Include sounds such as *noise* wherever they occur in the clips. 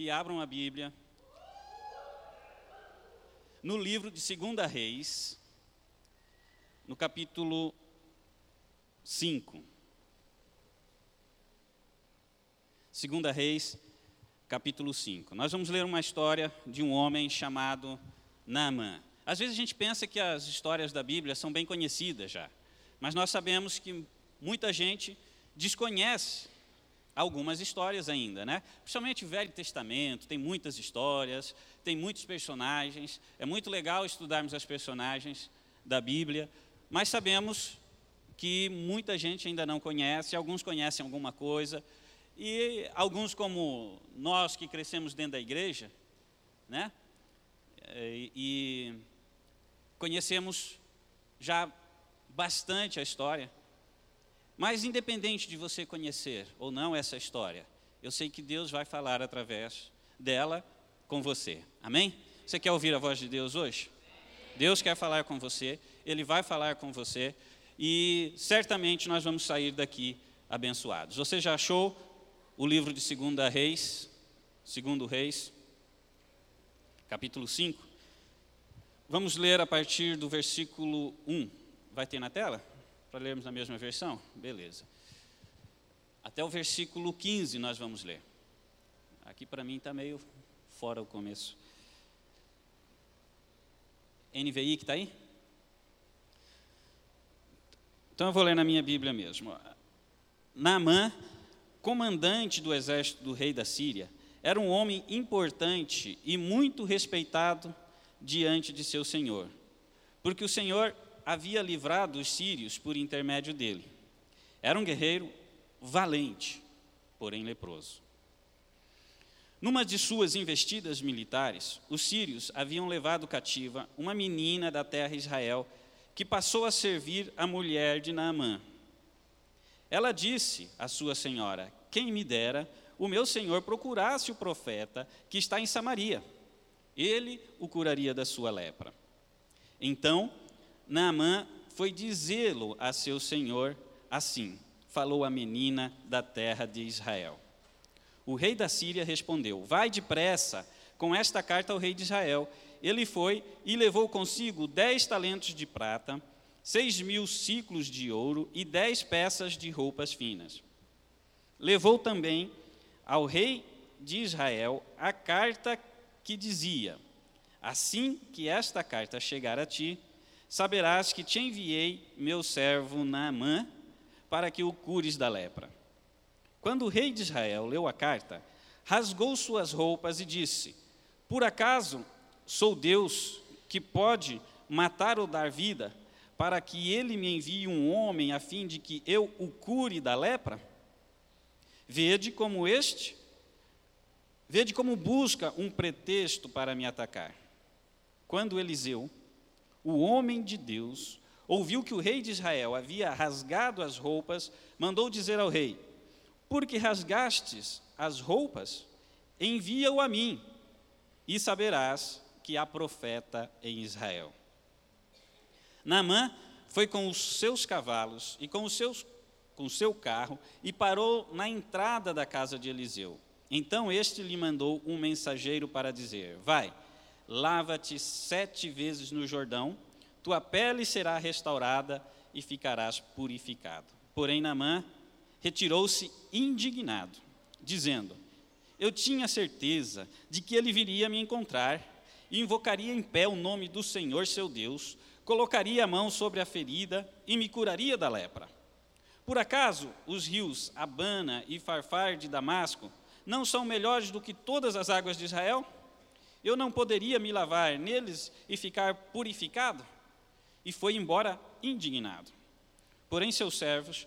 que abram a Bíblia no livro de 2 Reis, no capítulo 5. 2 Reis, capítulo 5. Nós vamos ler uma história de um homem chamado Naamã. Às vezes a gente pensa que as histórias da Bíblia são bem conhecidas já, mas nós sabemos que muita gente desconhece algumas histórias ainda, né? Principalmente o Velho Testamento, tem muitas histórias, tem muitos personagens. É muito legal estudarmos as personagens da Bíblia, mas sabemos que muita gente ainda não conhece, alguns conhecem alguma coisa, e alguns como nós que crescemos dentro da igreja, né? E, e conhecemos já bastante a história. Mas independente de você conhecer ou não essa história, eu sei que Deus vai falar através dela com você. Amém? Você quer ouvir a voz de Deus hoje? Deus quer falar com você, Ele vai falar com você e certamente nós vamos sair daqui abençoados. Você já achou o livro de 2 Reis, 2 Reis, capítulo 5? Vamos ler a partir do versículo 1. Vai ter na tela? Para lermos na mesma versão? Beleza. Até o versículo 15 nós vamos ler. Aqui para mim está meio fora o começo. NVI que está aí? Então eu vou ler na minha Bíblia mesmo. Naamã, comandante do exército do rei da Síria, era um homem importante e muito respeitado diante de seu senhor, porque o Senhor havia livrado os sírios por intermédio dele. Era um guerreiro valente, porém leproso. Numa de suas investidas militares, os sírios haviam levado cativa uma menina da terra Israel que passou a servir a mulher de Naamã. Ela disse à sua senhora: Quem me dera o meu senhor procurasse o profeta que está em Samaria. Ele o curaria da sua lepra. Então Naamã foi dizê-lo a seu senhor assim: falou a menina da terra de Israel. O rei da Síria respondeu: Vai depressa com esta carta ao rei de Israel. Ele foi e levou consigo dez talentos de prata, seis mil ciclos de ouro e dez peças de roupas finas. Levou também ao rei de Israel a carta que dizia: Assim que esta carta chegar a ti, saberás que te enviei meu servo Naamã para que o cures da lepra. Quando o rei de Israel leu a carta, rasgou suas roupas e disse: Por acaso sou Deus que pode matar ou dar vida, para que ele me envie um homem a fim de que eu o cure da lepra? Vede como este, vede como busca um pretexto para me atacar. Quando Eliseu o homem de Deus, ouviu que o rei de Israel havia rasgado as roupas, mandou dizer ao rei: Porque rasgastes as roupas, envia-o a mim, e saberás que há profeta em Israel. Naamã foi com os seus cavalos e com, os seus, com o seu carro e parou na entrada da casa de Eliseu. Então este lhe mandou um mensageiro para dizer: Vai lava-te sete vezes no Jordão, tua pele será restaurada e ficarás purificado. Porém, Naamã retirou-se indignado, dizendo: Eu tinha certeza de que ele viria me encontrar e invocaria em pé o nome do Senhor seu Deus, colocaria a mão sobre a ferida e me curaria da lepra. Por acaso os rios Abana e Farfar de Damasco não são melhores do que todas as águas de Israel? Eu não poderia me lavar neles e ficar purificado? E foi embora indignado. Porém, seus servos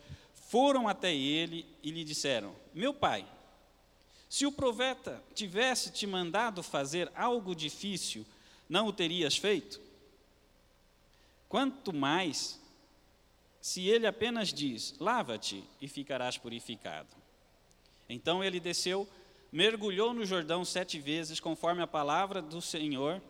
foram até ele e lhe disseram: Meu pai, se o profeta tivesse te mandado fazer algo difícil, não o terias feito? Quanto mais se ele apenas diz: Lava-te e ficarás purificado. Então ele desceu mergulhou no Jordão sete vezes, conforme a palavra do Senhor,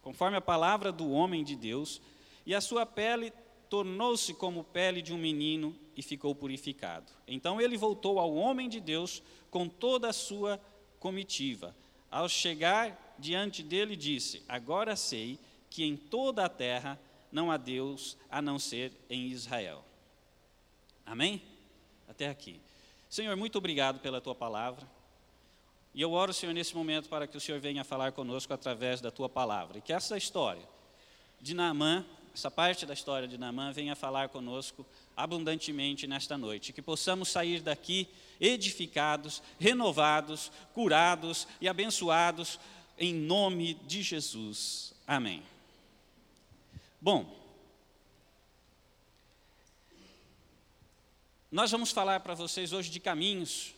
conforme a palavra do homem de Deus, e a sua pele tornou-se como pele de um menino e ficou purificado. Então ele voltou ao homem de Deus com toda a sua comitiva, ao chegar diante dele, disse: Agora sei que em toda a terra não há Deus a não ser em Israel. Amém? Até aqui. Senhor, muito obrigado pela tua palavra. E eu oro, Senhor, nesse momento para que o Senhor venha falar conosco através da tua palavra. E que essa história de Naamã, essa parte da história de Naamã, venha falar conosco abundantemente nesta noite. Que possamos sair daqui edificados, renovados, curados e abençoados em nome de Jesus. Amém. Bom, nós vamos falar para vocês hoje de caminhos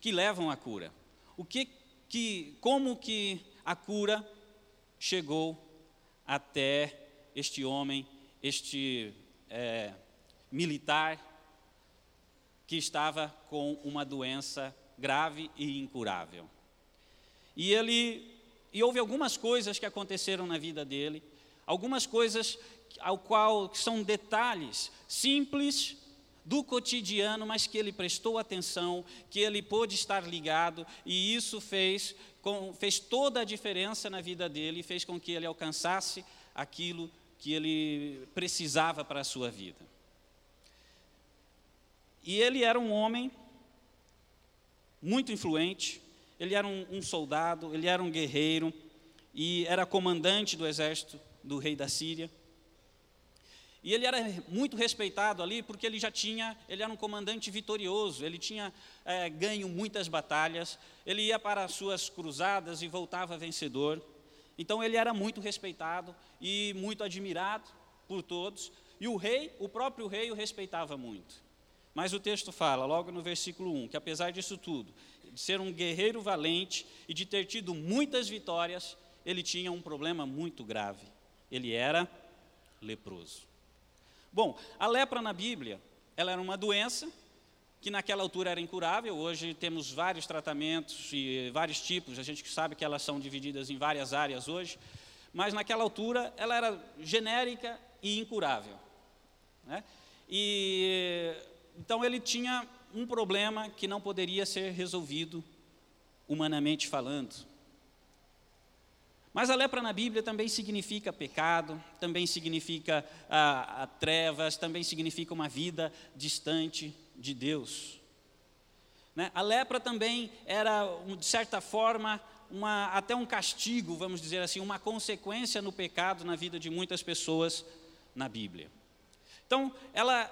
que levam à cura. O que, que, como que a cura chegou até este homem, este é, militar que estava com uma doença grave e incurável. E ele e houve algumas coisas que aconteceram na vida dele, algumas coisas ao qual são detalhes simples do cotidiano, mas que ele prestou atenção, que ele pôde estar ligado, e isso fez, com, fez toda a diferença na vida dele fez com que ele alcançasse aquilo que ele precisava para a sua vida. E ele era um homem muito influente, ele era um, um soldado, ele era um guerreiro, e era comandante do exército do rei da Síria. E ele era muito respeitado ali porque ele já tinha, ele era um comandante vitorioso, ele tinha é, ganho muitas batalhas, ele ia para as suas cruzadas e voltava vencedor. Então ele era muito respeitado e muito admirado por todos. E o rei, o próprio rei, o respeitava muito. Mas o texto fala, logo no versículo 1, que apesar disso tudo, de ser um guerreiro valente e de ter tido muitas vitórias, ele tinha um problema muito grave. Ele era leproso. Bom, a lepra na Bíblia, ela era uma doença que naquela altura era incurável. Hoje temos vários tratamentos e vários tipos. A gente sabe que elas são divididas em várias áreas hoje, mas naquela altura ela era genérica e incurável. Né? E então ele tinha um problema que não poderia ser resolvido humanamente falando. Mas a lepra na Bíblia também significa pecado, também significa ah, trevas, também significa uma vida distante de Deus. Né? A lepra também era, de certa forma, uma, até um castigo, vamos dizer assim, uma consequência no pecado na vida de muitas pessoas na Bíblia. Então, ela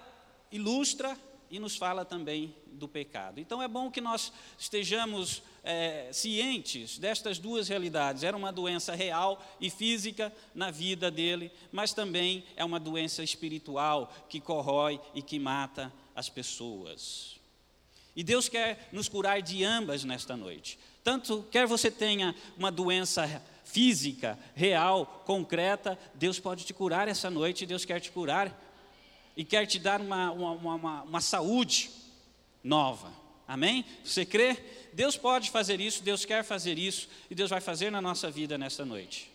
ilustra e nos fala também do pecado. Então é bom que nós estejamos é, cientes destas duas realidades. Era uma doença real e física na vida dele, mas também é uma doença espiritual que corrói e que mata as pessoas. E Deus quer nos curar de ambas nesta noite. Tanto quer você tenha uma doença física, real, concreta, Deus pode te curar essa noite, Deus quer te curar e quer te dar uma, uma, uma, uma saúde nova. Amém? Você crê? Deus pode fazer isso, Deus quer fazer isso, e Deus vai fazer na nossa vida nesta noite.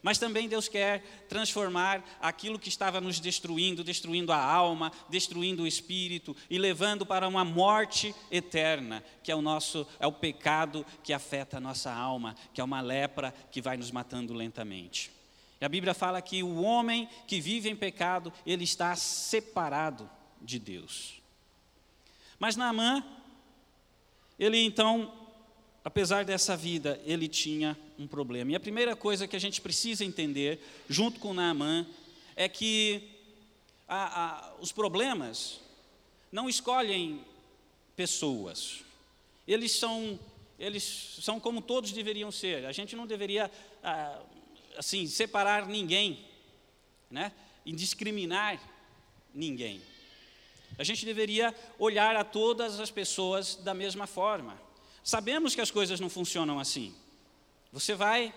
Mas também Deus quer transformar aquilo que estava nos destruindo, destruindo a alma, destruindo o espírito e levando para uma morte eterna, que é o nosso é o pecado que afeta a nossa alma, que é uma lepra que vai nos matando lentamente. E a Bíblia fala que o homem que vive em pecado, ele está separado de Deus. Mas Naamã, ele então, apesar dessa vida, ele tinha um problema. E a primeira coisa que a gente precisa entender, junto com Naamã, é que a, a, os problemas não escolhem pessoas. Eles são, eles são como todos deveriam ser. A gente não deveria ah, assim, separar ninguém, né? indiscriminar ninguém. A gente deveria olhar a todas as pessoas da mesma forma. Sabemos que as coisas não funcionam assim. Você vai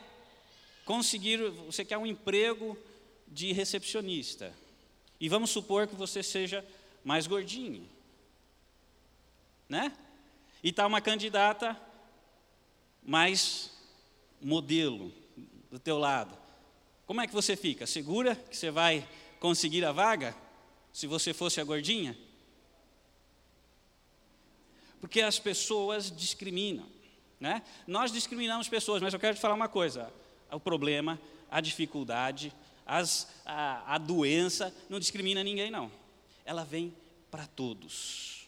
conseguir, você quer um emprego de recepcionista. E vamos supor que você seja mais gordinho. Né? E está uma candidata mais modelo do teu lado. Como é que você fica? Segura que você vai conseguir a vaga? Se você fosse a gordinha? Porque as pessoas discriminam. Né? Nós discriminamos pessoas, mas eu quero te falar uma coisa: o problema, a dificuldade, as, a, a doença não discrimina ninguém, não. Ela vem para todos.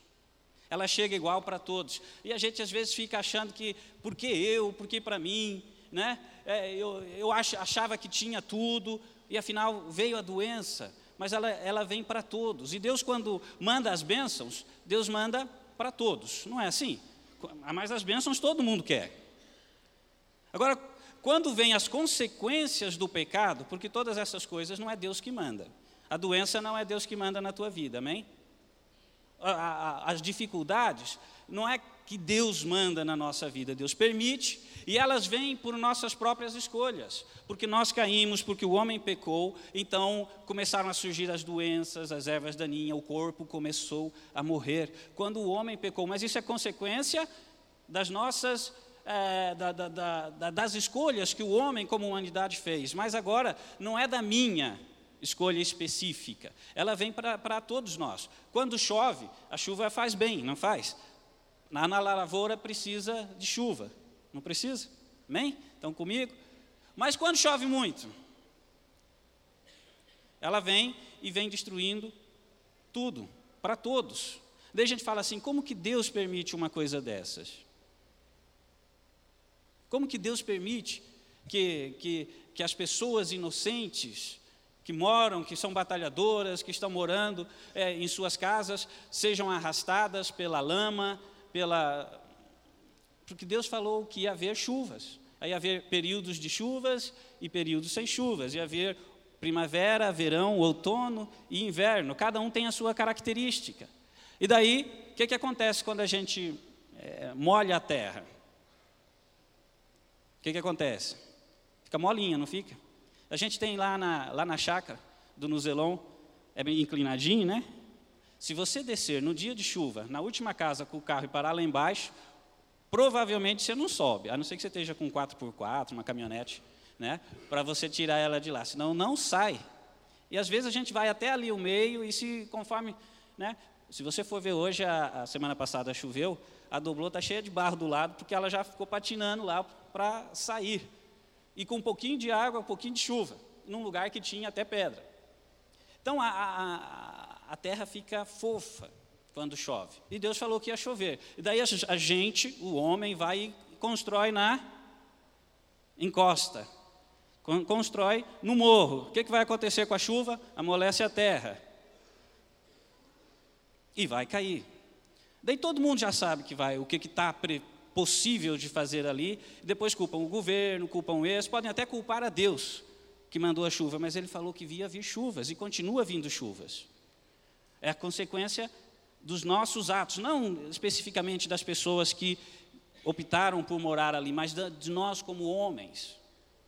Ela chega igual para todos. E a gente às vezes fica achando que, por que eu, por que para mim? Né? É, eu eu ach, achava que tinha tudo, e afinal veio a doença, mas ela, ela vem para todos. E Deus, quando manda as bênçãos, Deus manda para todos, não é assim? Mas as bênçãos todo mundo quer. Agora, quando vem as consequências do pecado, porque todas essas coisas não é Deus que manda. A doença não é Deus que manda na tua vida, amém? As dificuldades não é que Deus manda na nossa vida, Deus permite, e elas vêm por nossas próprias escolhas, porque nós caímos, porque o homem pecou, então começaram a surgir as doenças, as ervas daninhas, o corpo começou a morrer quando o homem pecou, mas isso é consequência das nossas. É, da, da, da, das escolhas que o homem, como humanidade, fez, mas agora não é da minha escolha específica, ela vem para todos nós. Quando chove, a chuva faz bem, não faz? Na, lavoura precisa de chuva, não precisa? Amém? Estão comigo? Mas quando chove muito, ela vem e vem destruindo tudo, para todos. Daí a gente fala assim: como que Deus permite uma coisa dessas? Como que Deus permite que, que, que as pessoas inocentes, que moram, que são batalhadoras, que estão morando é, em suas casas, sejam arrastadas pela lama, pela, porque Deus falou que ia haver chuvas. Ia haver períodos de chuvas e períodos sem chuvas. Ia haver primavera, verão, outono e inverno. Cada um tem a sua característica. E daí, o que, que acontece quando a gente é, molha a terra? O que, que acontece? Fica molinha, não fica? A gente tem lá na, lá na chácara do Nuzelon, é bem inclinadinho, né? Se você descer no dia de chuva, na última casa com o carro e parar lá embaixo, provavelmente você não sobe, a não ser que você esteja com um 4x4, uma caminhonete, né, para você tirar ela de lá, senão não sai. E às vezes a gente vai até ali o meio e se conforme, né, se você for ver hoje, a, a semana passada choveu, a doblô está cheia de barro do lado, porque ela já ficou patinando lá para sair. E com um pouquinho de água, um pouquinho de chuva, num lugar que tinha até pedra. Então a, a, a terra fica fofa, quando chove. E Deus falou que ia chover. E daí a gente, o homem, vai e constrói na encosta. Constrói no morro. O que, que vai acontecer com a chuva? Amolece a terra. E vai cair. Daí todo mundo já sabe que vai, o que está possível de fazer ali. Depois culpam o governo, culpam esse, podem até culpar a Deus que mandou a chuva, mas ele falou que via vir chuvas e continua vindo chuvas. É a consequência dos nossos atos, não especificamente das pessoas que optaram por morar ali, mas de nós como homens.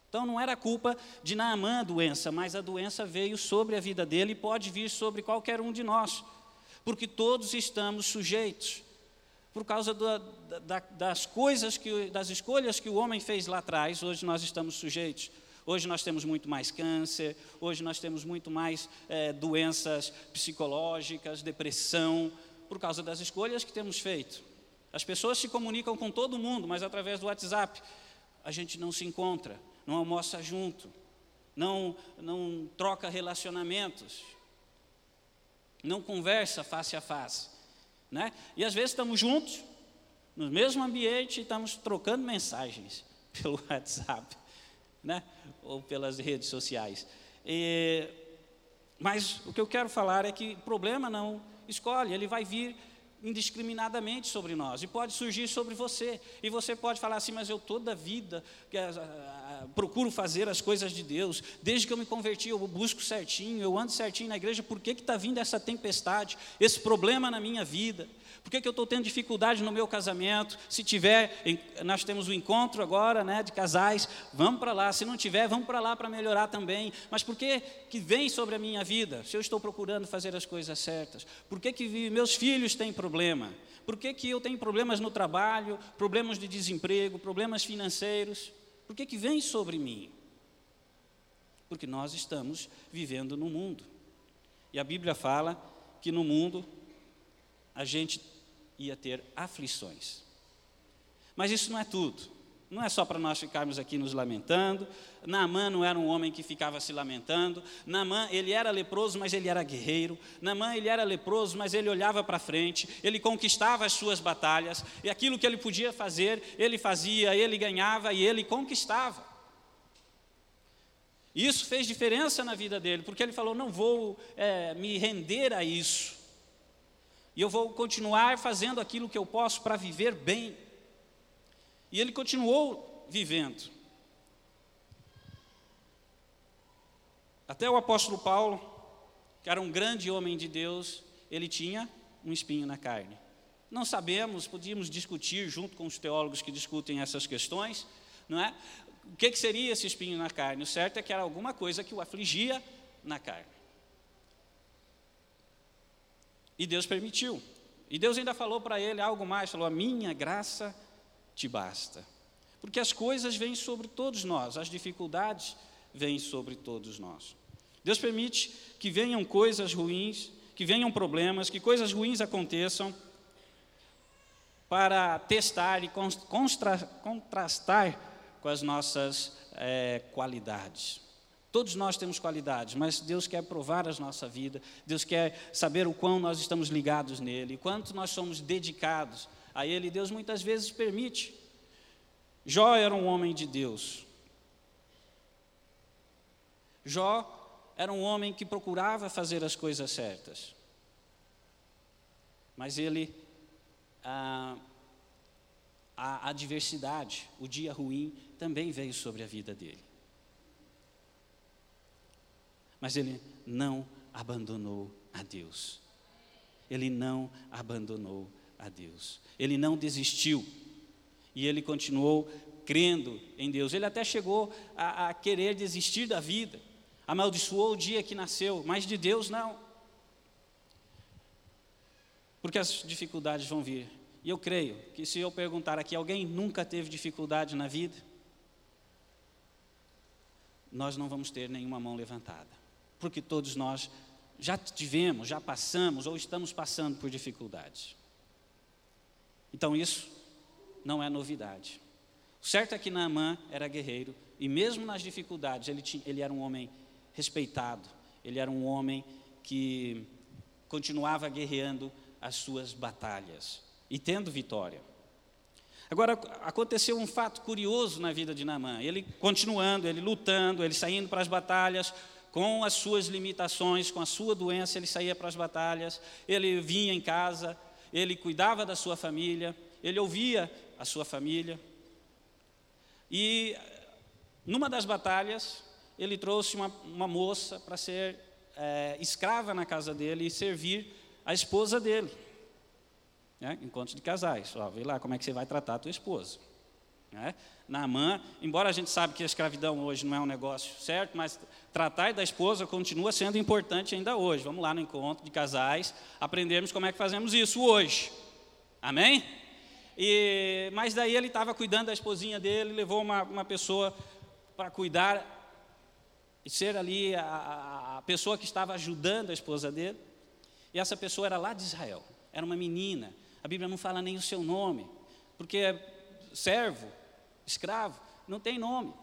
Então não era culpa de Naamã a doença, mas a doença veio sobre a vida dele e pode vir sobre qualquer um de nós, porque todos estamos sujeitos. Por causa da, da, das coisas, que, das escolhas que o homem fez lá atrás, hoje nós estamos sujeitos. Hoje nós temos muito mais câncer, hoje nós temos muito mais é, doenças psicológicas, depressão, por causa das escolhas que temos feito. As pessoas se comunicam com todo mundo, mas através do WhatsApp. A gente não se encontra, não almoça junto, não, não troca relacionamentos, não conversa face a face. Né? E às vezes estamos juntos, no mesmo ambiente, e estamos trocando mensagens *laughs* pelo WhatsApp, né? ou pelas redes sociais. E, mas o que eu quero falar é que problema não escolhe, ele vai vir indiscriminadamente sobre nós e pode surgir sobre você. E você pode falar assim, mas eu toda a vida procuro fazer as coisas de Deus, desde que eu me converti, eu busco certinho, eu ando certinho na igreja, por que está vindo essa tempestade, esse problema na minha vida? Por que, que eu estou tendo dificuldade no meu casamento? Se tiver, nós temos o um encontro agora né, de casais, vamos para lá. Se não tiver, vamos para lá para melhorar também. Mas por que, que vem sobre a minha vida? Se eu estou procurando fazer as coisas certas? Por que, que meus filhos têm problema? Por que, que eu tenho problemas no trabalho, problemas de desemprego, problemas financeiros? Por que, que vem sobre mim? Porque nós estamos vivendo no mundo. E a Bíblia fala que no mundo a gente ia ter aflições. Mas isso não é tudo. Não é só para nós ficarmos aqui nos lamentando. Naamã não era um homem que ficava se lamentando. Naamã, ele era leproso, mas ele era guerreiro. Naamã, ele era leproso, mas ele olhava para frente. Ele conquistava as suas batalhas. E aquilo que ele podia fazer, ele fazia, ele ganhava e ele conquistava. Isso fez diferença na vida dele, porque ele falou: não vou é, me render a isso. E eu vou continuar fazendo aquilo que eu posso para viver bem. E ele continuou vivendo. Até o apóstolo Paulo, que era um grande homem de Deus, ele tinha um espinho na carne. Não sabemos, podíamos discutir junto com os teólogos que discutem essas questões, não é? O que, que seria esse espinho na carne? O certo é que era alguma coisa que o afligia na carne. E Deus permitiu. E Deus ainda falou para ele algo mais, falou: "A minha graça te basta". Porque as coisas vêm sobre todos nós, as dificuldades vêm sobre todos nós. Deus permite que venham coisas ruins, que venham problemas, que coisas ruins aconteçam para testar e contrastar com as nossas é, qualidades. Todos nós temos qualidades, mas Deus quer provar a nossa vida, Deus quer saber o quão nós estamos ligados nele, quanto nós somos dedicados a Ele. Deus muitas vezes permite. Jó era um homem de Deus. Jó era um homem que procurava fazer as coisas certas. Mas ele, a, a adversidade, o dia ruim, também veio sobre a vida dele. Mas ele não abandonou a Deus. Ele não abandonou a Deus. Ele não desistiu. E ele continuou crendo em Deus. Ele até chegou a, a querer desistir da vida. Amaldiçoou o dia que nasceu, mas de Deus não. Porque as dificuldades vão vir. E eu creio que se eu perguntar aqui, alguém nunca teve dificuldade na vida? Nós não vamos ter nenhuma mão levantada porque todos nós já tivemos, já passamos ou estamos passando por dificuldades. Então isso não é novidade. O certo é que Naamã era guerreiro e mesmo nas dificuldades ele, tinha, ele era um homem respeitado, ele era um homem que continuava guerreando as suas batalhas e tendo vitória. Agora, aconteceu um fato curioso na vida de Naamã. Ele continuando, ele lutando, ele saindo para as batalhas, com as suas limitações, com a sua doença, ele saía para as batalhas, ele vinha em casa, ele cuidava da sua família, ele ouvia a sua família. E numa das batalhas, ele trouxe uma, uma moça para ser é, escrava na casa dele e servir a esposa dele. Né? Encontro de casais. Ó, vê lá como é que você vai tratar a tua esposa. Né? Naamã, embora a gente sabe que a escravidão hoje não é um negócio certo, mas tratar da esposa continua sendo importante ainda hoje. Vamos lá no encontro de casais, aprendermos como é que fazemos isso hoje. Amém? E, mas daí ele estava cuidando da esposinha dele, levou uma, uma pessoa para cuidar e ser ali a, a pessoa que estava ajudando a esposa dele. E essa pessoa era lá de Israel, era uma menina. A Bíblia não fala nem o seu nome, porque servo escravo, não tem nome.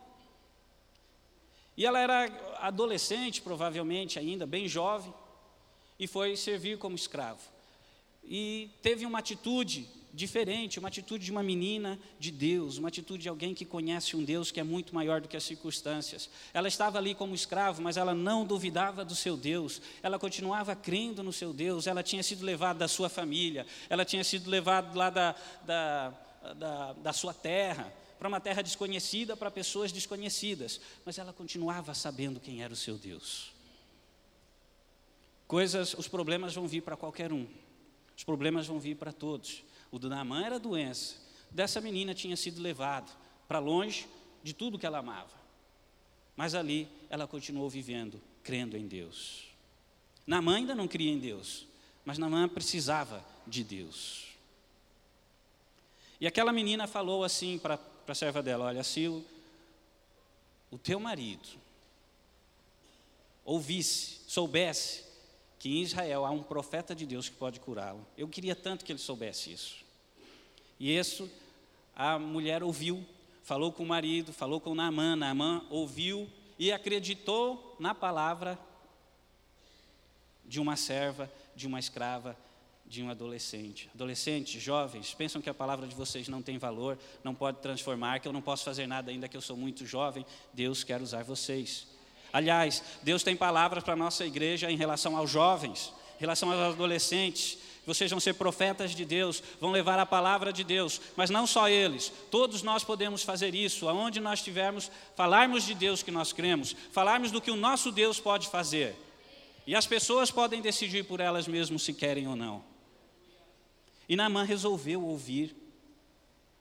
E ela era adolescente, provavelmente ainda, bem jovem, e foi servir como escravo. E teve uma atitude diferente, uma atitude de uma menina de Deus, uma atitude de alguém que conhece um Deus que é muito maior do que as circunstâncias. Ela estava ali como escravo, mas ela não duvidava do seu Deus, ela continuava crendo no seu Deus, ela tinha sido levada da sua família, ela tinha sido levada lá da, da, da, da sua terra, para uma terra desconhecida, para pessoas desconhecidas, mas ela continuava sabendo quem era o seu Deus. Coisas, os problemas vão vir para qualquer um, os problemas vão vir para todos. O do Naamã era doença, dessa menina tinha sido levado para longe de tudo que ela amava, mas ali ela continuou vivendo, crendo em Deus. Naamã ainda não cria em Deus, mas Naamã precisava de Deus. E aquela menina falou assim para para a serva dela: Olha, se o, o teu marido ouvisse, soubesse que em Israel há um profeta de Deus que pode curá-lo, eu queria tanto que ele soubesse isso. E isso a mulher ouviu, falou com o marido, falou com Naamã, Naamã ouviu e acreditou na palavra de uma serva, de uma escrava, de um adolescente. Adolescentes, jovens, pensam que a palavra de vocês não tem valor, não pode transformar, que eu não posso fazer nada ainda que eu sou muito jovem. Deus quer usar vocês. Aliás, Deus tem palavras para a nossa igreja em relação aos jovens, em relação aos adolescentes. Vocês vão ser profetas de Deus, vão levar a palavra de Deus, mas não só eles, todos nós podemos fazer isso, aonde nós estivermos, falarmos de Deus que nós cremos, falarmos do que o nosso Deus pode fazer. E as pessoas podem decidir por elas mesmas se querem ou não. E Naamã resolveu ouvir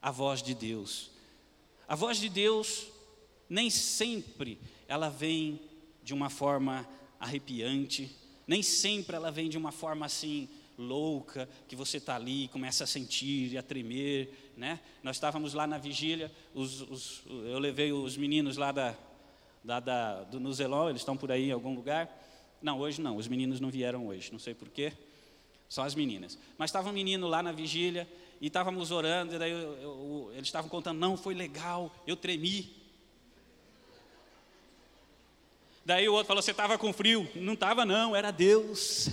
a voz de Deus. A voz de Deus nem sempre ela vem de uma forma arrepiante, nem sempre ela vem de uma forma assim louca, que você está ali e começa a sentir e a tremer, né? Nós estávamos lá na vigília, os, os, eu levei os meninos lá da, da, da, do Nuzelon, eles estão por aí em algum lugar. Não, hoje não, os meninos não vieram hoje, não sei porquê, só as meninas. Mas estava um menino lá na vigília e estávamos orando, e daí eu, eu, eles estavam contando, não, foi legal, eu tremi. Daí o outro falou, você estava com frio? Não estava não, era Deus.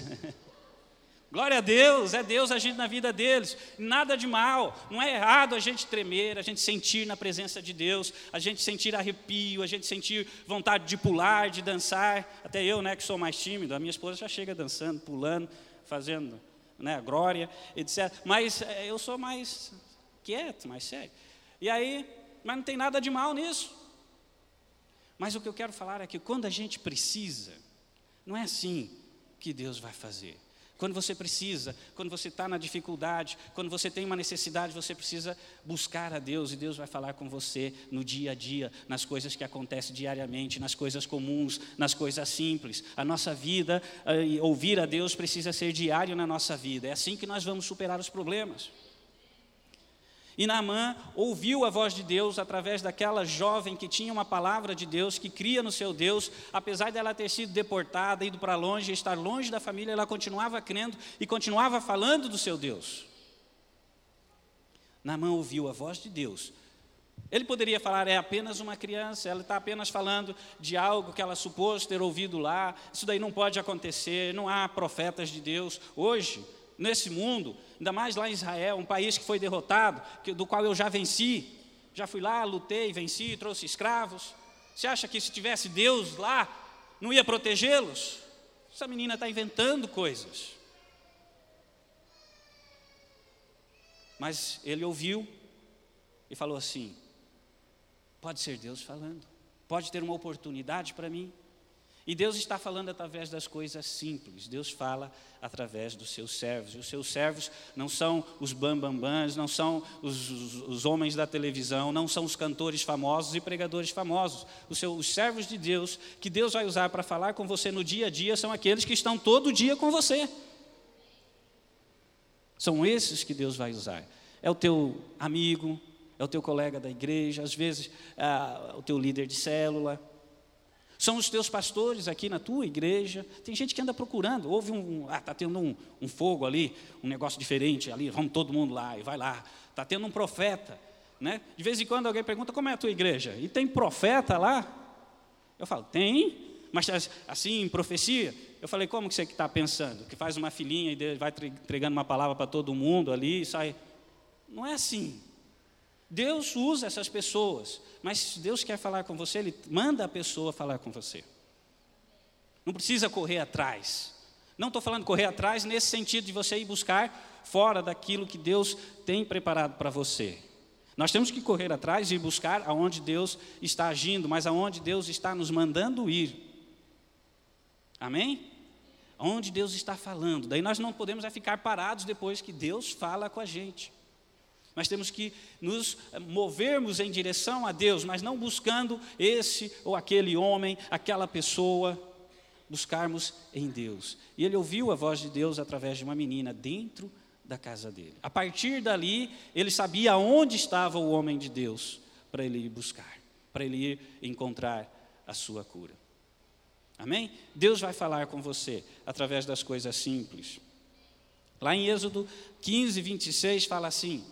*laughs* Glória a Deus, é Deus agindo na vida deles, nada de mal, não é errado a gente tremer, a gente sentir na presença de Deus, a gente sentir arrepio, a gente sentir vontade de pular, de dançar. Até eu, né, que sou mais tímido, a minha esposa já chega dançando, pulando, fazendo né, glória, etc. Mas é, eu sou mais quieto, mais sério. E aí, mas não tem nada de mal nisso. Mas o que eu quero falar é que quando a gente precisa, não é assim que Deus vai fazer. Quando você precisa, quando você está na dificuldade, quando você tem uma necessidade, você precisa buscar a Deus e Deus vai falar com você no dia a dia, nas coisas que acontecem diariamente, nas coisas comuns, nas coisas simples. A nossa vida, eh, ouvir a Deus precisa ser diário na nossa vida. É assim que nós vamos superar os problemas. E Naamã ouviu a voz de Deus através daquela jovem que tinha uma palavra de Deus, que cria no seu Deus, apesar dela ter sido deportada, ido para longe, estar longe da família, ela continuava crendo e continuava falando do seu Deus. Naamã ouviu a voz de Deus. Ele poderia falar, é apenas uma criança, ela está apenas falando de algo que ela supôs ter ouvido lá, isso daí não pode acontecer, não há profetas de Deus. Hoje, nesse mundo, ainda mais lá em Israel, um país que foi derrotado, que, do qual eu já venci. Já fui lá, lutei, venci, trouxe escravos. Você acha que se tivesse Deus lá, não ia protegê-los? Essa menina está inventando coisas. Mas ele ouviu e falou assim: pode ser Deus falando, pode ter uma oportunidade para mim. E Deus está falando através das coisas simples. Deus fala através dos seus servos. E os seus servos não são os bambambãs, não são os, os, os, homens da televisão, não são os cantores famosos e pregadores famosos. Os, seus, os servos de Deus, que Deus vai usar para falar com você no dia a dia, são aqueles que estão todo dia com você. São esses que Deus vai usar. É o teu amigo, é o teu colega da igreja, às vezes é o teu líder de célula são os teus pastores aqui na tua igreja. Tem gente que anda procurando. Houve um. Ah, está tendo um, um, fogo ali, um negócio diferente ali. Vamos todo mundo lá e vai lá. Está tendo um profeta. Né? De vez em quando alguém pergunta como é a tua igreja. E tem profeta lá? Eu falo, tem, mas assim, profecia. Eu falei, como que você está pensando? Que faz uma filhinha e vai entregando uma palavra para todo mundo ali e sai. Não é assim. Deus usa essas pessoas, mas se Deus quer falar com você, Ele manda a pessoa falar com você. Não precisa correr atrás. Não estou falando correr atrás nesse sentido de você ir buscar fora daquilo que Deus tem preparado para você. Nós temos que correr atrás e buscar aonde Deus está agindo, mas aonde Deus está nos mandando ir. Amém? Aonde Deus está falando. Daí nós não podemos é ficar parados depois que Deus fala com a gente. Nós temos que nos movermos em direção a Deus, mas não buscando esse ou aquele homem, aquela pessoa, buscarmos em Deus. E ele ouviu a voz de Deus através de uma menina dentro da casa dele. A partir dali, ele sabia onde estava o homem de Deus para ele ir buscar, para ele ir encontrar a sua cura. Amém? Deus vai falar com você através das coisas simples. Lá em Êxodo 15, 26 fala assim: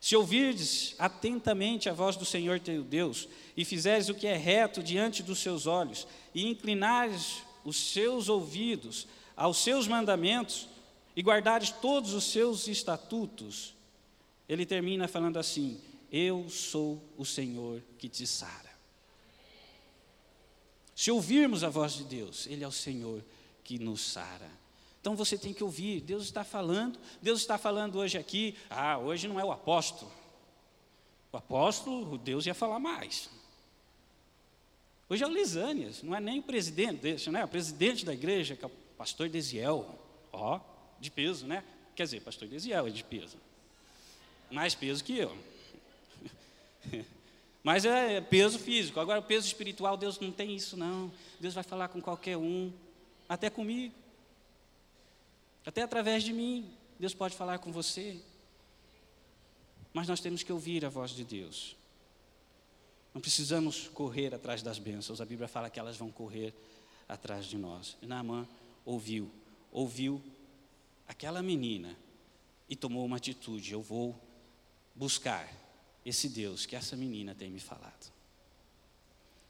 Se ouvirdes atentamente a voz do Senhor teu Deus, e fizeres o que é reto diante dos seus olhos, e inclinares os seus ouvidos aos seus mandamentos, e guardares todos os seus estatutos, ele termina falando assim: Eu sou o Senhor que te sara. Se ouvirmos a voz de Deus, Ele é o Senhor que nos sara. Então você tem que ouvir, Deus está falando, Deus está falando hoje aqui, ah, hoje não é o apóstolo. O apóstolo, Deus ia falar mais. Hoje é o Lisânias, não é nem o presidente desse, né? O presidente da igreja, que é o pastor Desiel. Ó, de peso, né? Quer dizer, pastor Desiel é de peso. Mais peso que eu. *laughs* Mas é peso físico. Agora, o peso espiritual, Deus não tem isso, não. Deus vai falar com qualquer um, até comigo. Até através de mim, Deus pode falar com você. Mas nós temos que ouvir a voz de Deus. Não precisamos correr atrás das bênçãos. A Bíblia fala que elas vão correr atrás de nós. E Naamã ouviu, ouviu aquela menina e tomou uma atitude: eu vou buscar esse Deus que essa menina tem me falado.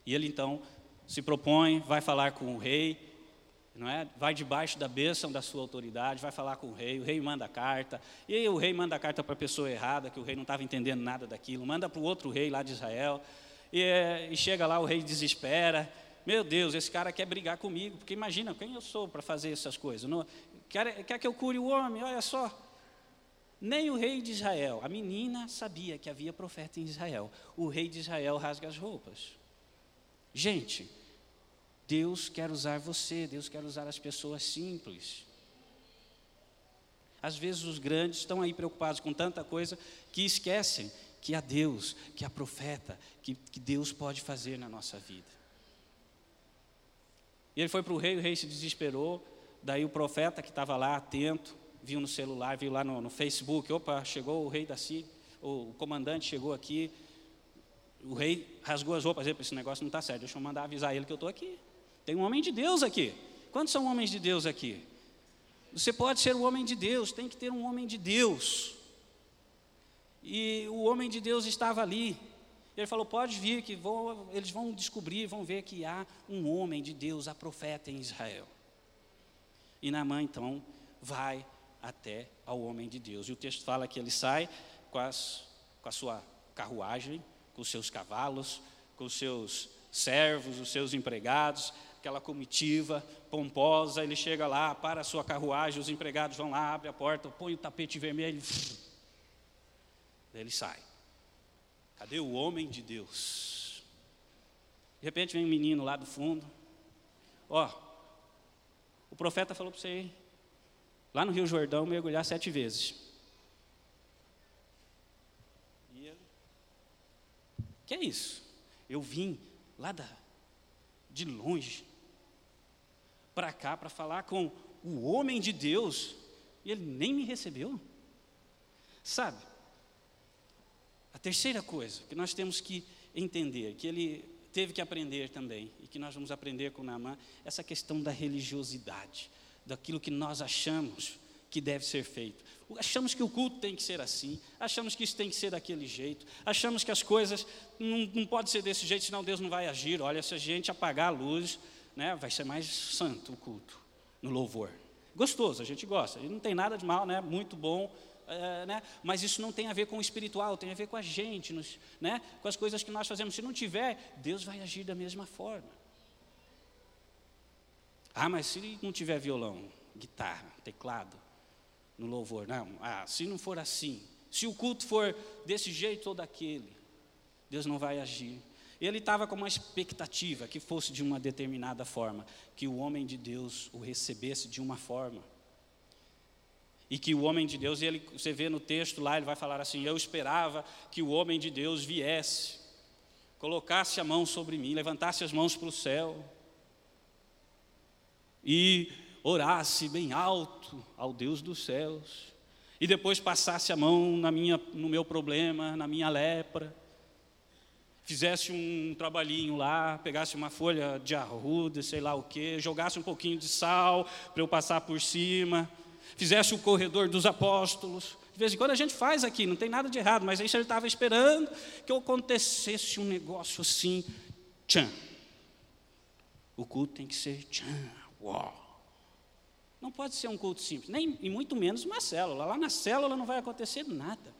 E ele então se propõe, vai falar com o rei, não é? Vai debaixo da bênção da sua autoridade, vai falar com o rei, o rei manda carta, e o rei manda carta para a pessoa errada, que o rei não estava entendendo nada daquilo, manda para o outro rei lá de Israel, e, é, e chega lá, o rei desespera, meu Deus, esse cara quer brigar comigo, porque imagina quem eu sou para fazer essas coisas, não, quer, quer que eu cure o homem, olha só, nem o rei de Israel, a menina sabia que havia profeta em Israel, o rei de Israel rasga as roupas, gente, Deus quer usar você, Deus quer usar as pessoas simples. Às vezes os grandes estão aí preocupados com tanta coisa que esquecem que há Deus, que há profeta, que, que Deus pode fazer na nossa vida. E ele foi para o rei, o rei se desesperou, daí o profeta que estava lá atento, viu no celular, viu lá no, no Facebook, opa, chegou o rei da Síria, o comandante chegou aqui, o rei rasgou as roupas, esse negócio não está certo, deixa eu mandar avisar ele que eu estou aqui. Tem um homem de Deus aqui. Quantos são homens de Deus aqui? Você pode ser um homem de Deus, tem que ter um homem de Deus. E o homem de Deus estava ali. Ele falou: Pode vir, que vou, eles vão descobrir, vão ver que há um homem de Deus, a profeta em Israel. E Naamã então vai até ao homem de Deus. E o texto fala que ele sai com, as, com a sua carruagem, com os seus cavalos, com os seus servos, os seus empregados, aquela comitiva pomposa, ele chega lá, para a sua carruagem, os empregados vão lá, abre a porta, põe o tapete vermelho, ele sai. Cadê o homem de Deus? De repente vem um menino lá do fundo, ó, o profeta falou para você ir lá no Rio Jordão mergulhar sete vezes. E ele, que é isso? Eu vim lá da, de longe, para cá para falar com o homem de Deus e ele nem me recebeu. Sabe? A terceira coisa que nós temos que entender, que ele teve que aprender também, e que nós vamos aprender com Naamã, essa questão da religiosidade, daquilo que nós achamos que deve ser feito. Achamos que o culto tem que ser assim, achamos que isso tem que ser daquele jeito, achamos que as coisas não, não pode ser desse jeito, senão Deus não vai agir. Olha, se a gente apagar a luz, né, vai ser mais santo o culto, no louvor. Gostoso, a gente gosta, não tem nada de mal, né, muito bom, é, né, mas isso não tem a ver com o espiritual, tem a ver com a gente, nos, né, com as coisas que nós fazemos. Se não tiver, Deus vai agir da mesma forma. Ah, mas se não tiver violão, guitarra, teclado, no louvor. Não, ah, se não for assim, se o culto for desse jeito ou daquele, Deus não vai agir. Ele estava com uma expectativa que fosse de uma determinada forma, que o homem de Deus o recebesse de uma forma. E que o homem de Deus, ele, você vê no texto lá, ele vai falar assim: Eu esperava que o homem de Deus viesse, colocasse a mão sobre mim, levantasse as mãos para o céu, e orasse bem alto ao Deus dos céus e depois passasse a mão na minha, no meu problema, na minha lepra, fizesse um trabalhinho lá, pegasse uma folha de arruda, sei lá o que, jogasse um pouquinho de sal para eu passar por cima, fizesse o corredor dos apóstolos, De vez em quando a gente faz aqui, não tem nada de errado, mas aí ele estava esperando que acontecesse um negócio assim, tchan. O culto tem que ser tchan, uau. Não pode ser um culto simples, nem e muito menos uma célula. Lá na célula não vai acontecer nada.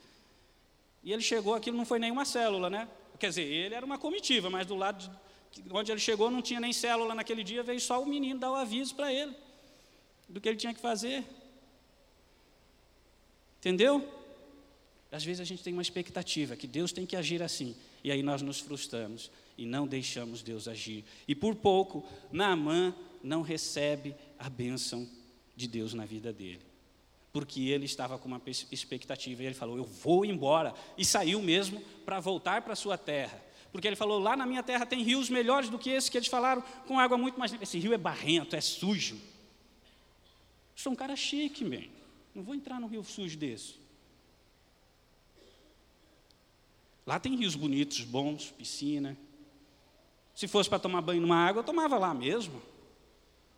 E ele chegou, aquilo não foi nenhuma célula, né? Quer dizer, ele era uma comitiva, mas do lado de, onde ele chegou não tinha nem célula naquele dia, veio só o menino dar o aviso para ele do que ele tinha que fazer. Entendeu? Às vezes a gente tem uma expectativa que Deus tem que agir assim, e aí nós nos frustramos e não deixamos Deus agir. E por pouco, Naamã não recebe a bênção de Deus na vida dele. Porque ele estava com uma expectativa e ele falou: Eu vou embora. E saiu mesmo para voltar para sua terra. Porque ele falou: Lá na minha terra tem rios melhores do que esse que eles falaram, com água muito mais. Esse rio é barrento, é sujo. Sou um cara chique, bem. Não vou entrar num rio sujo desse. Lá tem rios bonitos, bons, piscina. Se fosse para tomar banho numa água, eu tomava lá mesmo.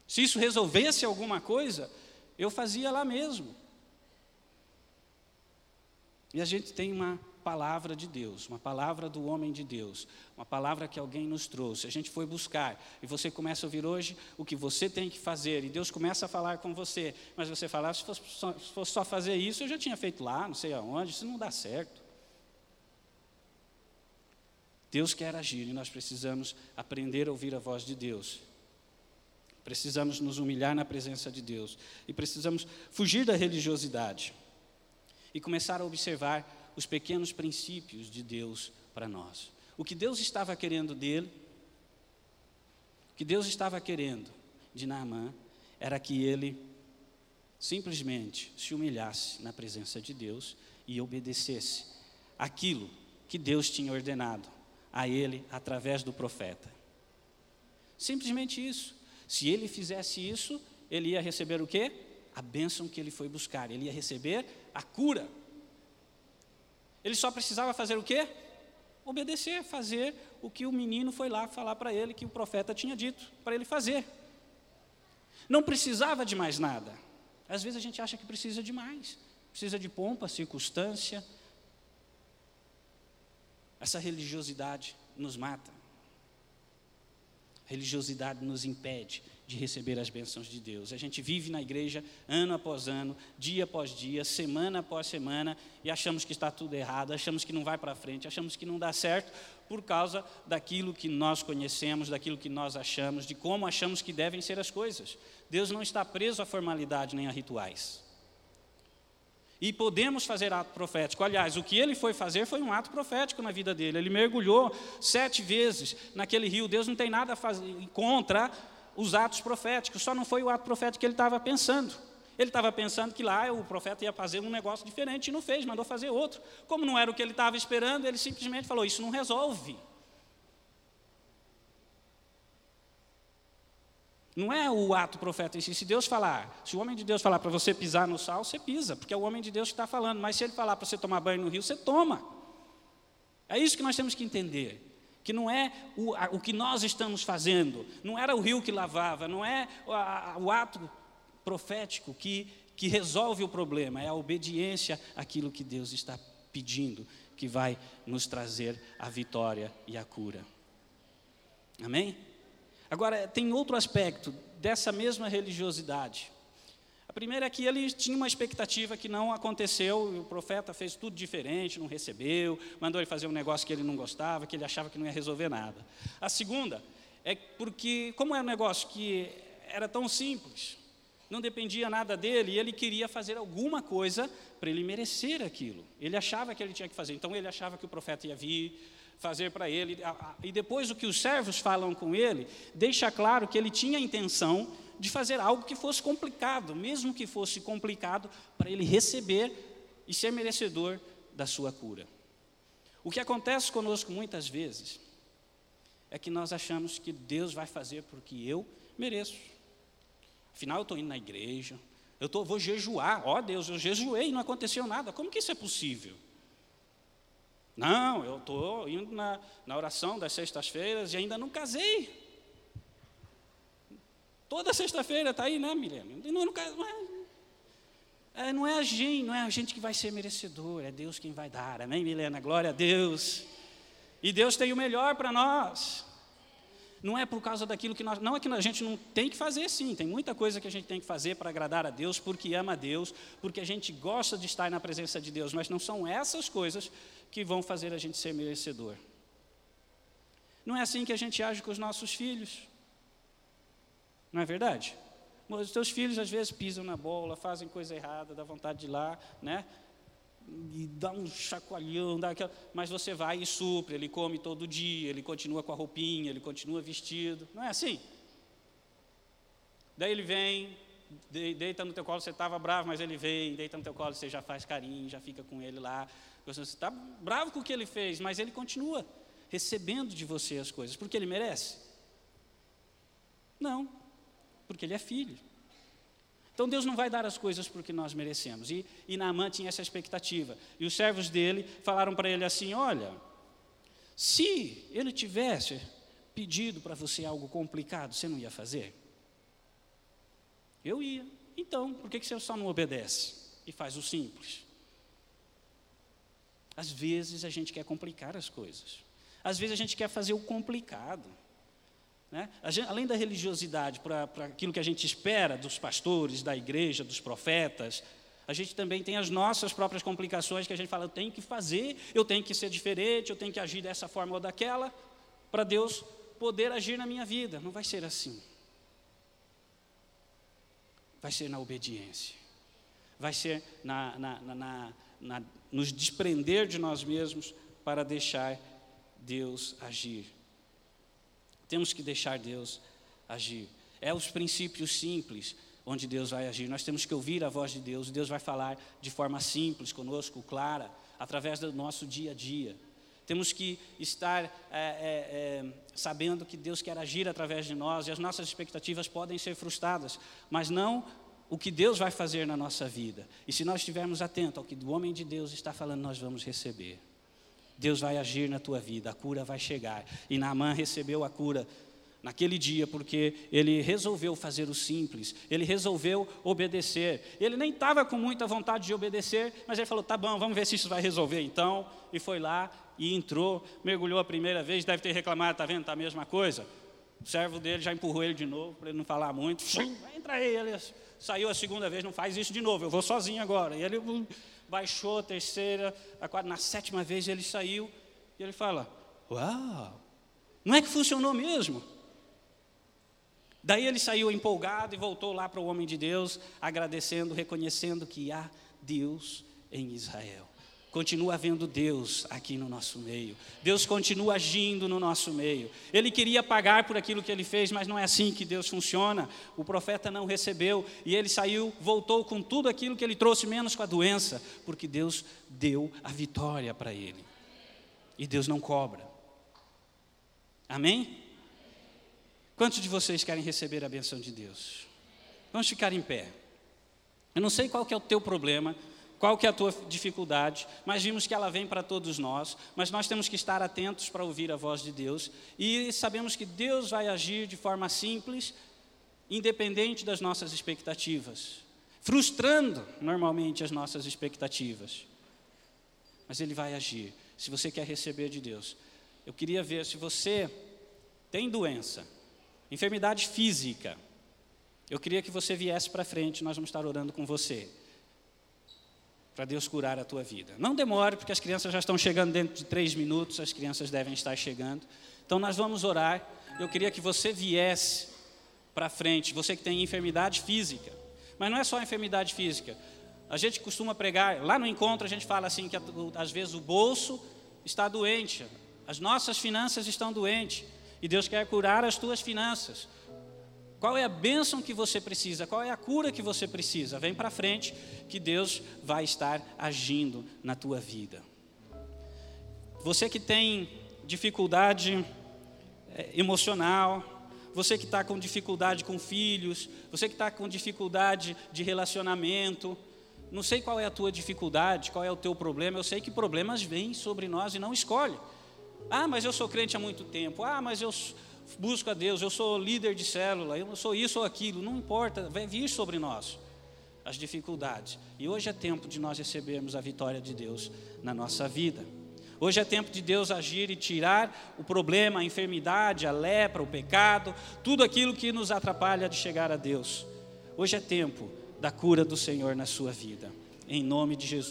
Se isso resolvesse alguma coisa, eu fazia lá mesmo. E a gente tem uma palavra de Deus, uma palavra do homem de Deus, uma palavra que alguém nos trouxe. A gente foi buscar e você começa a ouvir hoje o que você tem que fazer e Deus começa a falar com você, mas você fala, ah, se fosse só, se fosse só fazer isso, eu já tinha feito lá, não sei aonde, isso não dá certo. Deus quer agir e nós precisamos aprender a ouvir a voz de Deus. Precisamos nos humilhar na presença de Deus e precisamos fugir da religiosidade e começar a observar os pequenos princípios de Deus para nós. O que Deus estava querendo dele, o que Deus estava querendo de Naamã, era que ele simplesmente se humilhasse na presença de Deus e obedecesse aquilo que Deus tinha ordenado a ele através do profeta. Simplesmente isso. Se ele fizesse isso, ele ia receber o quê? A bênção que ele foi buscar. Ele ia receber a cura ele só precisava fazer o quê? Obedecer, fazer o que o menino foi lá falar para ele que o profeta tinha dito para ele fazer. Não precisava de mais nada. Às vezes a gente acha que precisa de mais. Precisa de pompa, circunstância. Essa religiosidade nos mata. A religiosidade nos impede de receber as bênçãos de Deus. A gente vive na igreja ano após ano, dia após dia, semana após semana, e achamos que está tudo errado, achamos que não vai para frente, achamos que não dá certo, por causa daquilo que nós conhecemos, daquilo que nós achamos, de como achamos que devem ser as coisas. Deus não está preso à formalidade nem a rituais. E podemos fazer ato profético. Aliás, o que ele foi fazer foi um ato profético na vida dele. Ele mergulhou sete vezes naquele rio. Deus não tem nada a fazer contra os atos proféticos, só não foi o ato profético que ele estava pensando. Ele estava pensando que lá o profeta ia fazer um negócio diferente e não fez, mandou fazer outro. Como não era o que ele estava esperando, ele simplesmente falou: Isso não resolve. Não é o ato profeta em si. Se Deus falar, se o homem de Deus falar para você pisar no sal, você pisa, porque é o homem de Deus que está falando. Mas se ele falar para você tomar banho no rio, você toma. É isso que nós temos que entender que não é o, a, o que nós estamos fazendo, não era o rio que lavava, não é a, o ato profético que, que resolve o problema, é a obediência àquilo que Deus está pedindo, que vai nos trazer a vitória e a cura. Amém? Agora, tem outro aspecto dessa mesma religiosidade. A primeira é que ele tinha uma expectativa que não aconteceu, e o profeta fez tudo diferente, não recebeu, mandou ele fazer um negócio que ele não gostava, que ele achava que não ia resolver nada. A segunda é porque, como é um negócio que era tão simples, não dependia nada dele, e ele queria fazer alguma coisa para ele merecer aquilo. Ele achava que ele tinha que fazer, então ele achava que o profeta ia vir, fazer para ele. E depois o que os servos falam com ele, deixa claro que ele tinha a intenção de fazer algo que fosse complicado, mesmo que fosse complicado, para ele receber e ser merecedor da sua cura. O que acontece conosco muitas vezes é que nós achamos que Deus vai fazer porque eu mereço. Afinal, eu estou indo na igreja, eu tô, vou jejuar. Ó oh, Deus, eu jejuei e não aconteceu nada. Como que isso é possível? Não, eu estou indo na, na oração das sextas-feiras e ainda não casei. Toda sexta-feira está aí, né, Milene? Não, não, não, É, não é a gente, não é a gente que vai ser merecedor, é Deus quem vai dar. Amém, Milena? Glória a Deus. E Deus tem o melhor para nós. Não é por causa daquilo que nós. Não é que a gente não tem que fazer, sim. Tem muita coisa que a gente tem que fazer para agradar a Deus, porque ama a Deus, porque a gente gosta de estar na presença de Deus. Mas não são essas coisas que vão fazer a gente ser merecedor. Não é assim que a gente age com os nossos filhos. Não é verdade? Os teus filhos às vezes pisam na bola, fazem coisa errada, dá vontade de ir lá, né? E dá um chacoalhão, dá aquela, mas você vai e supre, ele come todo dia, ele continua com a roupinha, ele continua vestido. Não é assim? Daí ele vem, deita no teu colo, você estava bravo, mas ele vem, deita no teu colo, você já faz carinho, já fica com ele lá. Você está bravo com o que ele fez, mas ele continua recebendo de você as coisas, porque ele merece? Não, porque ele é filho. Então Deus não vai dar as coisas porque nós merecemos. E, e Naamã tinha essa expectativa. E os servos dele falaram para ele assim: Olha, se ele tivesse pedido para você algo complicado, você não ia fazer? Eu ia. Então, por que, que você só não obedece e faz o simples? Às vezes a gente quer complicar as coisas. Às vezes a gente quer fazer o complicado. Né? Gente, além da religiosidade, para aquilo que a gente espera dos pastores, da igreja, dos profetas, a gente também tem as nossas próprias complicações que a gente fala, eu tenho que fazer, eu tenho que ser diferente, eu tenho que agir dessa forma ou daquela, para Deus poder agir na minha vida. Não vai ser assim. Vai ser na obediência. Vai ser na, na, na, na nos desprender de nós mesmos para deixar Deus agir temos que deixar Deus agir. É os princípios simples onde Deus vai agir. Nós temos que ouvir a voz de Deus. Deus vai falar de forma simples conosco, clara, através do nosso dia a dia. Temos que estar é, é, é, sabendo que Deus quer agir através de nós e as nossas expectativas podem ser frustradas, mas não o que Deus vai fazer na nossa vida. E se nós estivermos atentos ao que o homem de Deus está falando, nós vamos receber. Deus vai agir na tua vida, a cura vai chegar. E Naamã recebeu a cura naquele dia, porque ele resolveu fazer o simples, ele resolveu obedecer. Ele nem estava com muita vontade de obedecer, mas ele falou: tá bom, vamos ver se isso vai resolver então. E foi lá e entrou, mergulhou a primeira vez, deve ter reclamado, está vendo, está a mesma coisa. O servo dele já empurrou ele de novo, para ele não falar muito. Entra aí, ele saiu a segunda vez, não faz isso de novo, eu vou sozinho agora. E ele baixou a terceira, a quarta, na sétima vez ele saiu e ele fala: Uau, não é que funcionou mesmo? Daí ele saiu empolgado e voltou lá para o homem de Deus, agradecendo, reconhecendo que há Deus em Israel. Continua havendo Deus aqui no nosso meio. Deus continua agindo no nosso meio. Ele queria pagar por aquilo que ele fez, mas não é assim que Deus funciona. O profeta não recebeu e ele saiu, voltou com tudo aquilo que ele trouxe, menos com a doença, porque Deus deu a vitória para ele. E Deus não cobra. Amém? Quantos de vocês querem receber a benção de Deus? Vamos ficar em pé. Eu não sei qual que é o teu problema, qual que é a tua dificuldade, mas vimos que ela vem para todos nós, mas nós temos que estar atentos para ouvir a voz de Deus e sabemos que Deus vai agir de forma simples, independente das nossas expectativas, frustrando normalmente as nossas expectativas. Mas Ele vai agir. Se você quer receber de Deus, eu queria ver se você tem doença, enfermidade física. Eu queria que você viesse para frente, nós vamos estar orando com você para Deus curar a tua vida. Não demore, porque as crianças já estão chegando dentro de três minutos, as crianças devem estar chegando. Então nós vamos orar. Eu queria que você viesse para frente, você que tem enfermidade física. Mas não é só enfermidade física. A gente costuma pregar, lá no encontro a gente fala assim que às vezes o bolso está doente, as nossas finanças estão doentes, e Deus quer curar as tuas finanças. Qual é a bênção que você precisa? Qual é a cura que você precisa? Vem para frente que Deus vai estar agindo na tua vida. Você que tem dificuldade é, emocional, você que está com dificuldade com filhos, você que está com dificuldade de relacionamento, não sei qual é a tua dificuldade, qual é o teu problema, eu sei que problemas vêm sobre nós e não escolhe. Ah, mas eu sou crente há muito tempo. Ah, mas eu busco a Deus, eu sou líder de célula, eu sou isso ou aquilo, não importa, vai vir sobre nós. as dificuldades. E hoje é tempo de nós recebermos a vitória de Deus na nossa vida. Hoje é tempo de Deus agir e tirar o problema, a enfermidade, a lepra, o pecado, tudo aquilo que nos atrapalha de chegar a Deus. Hoje é tempo da cura do Senhor na sua vida. Em nome de Jesus.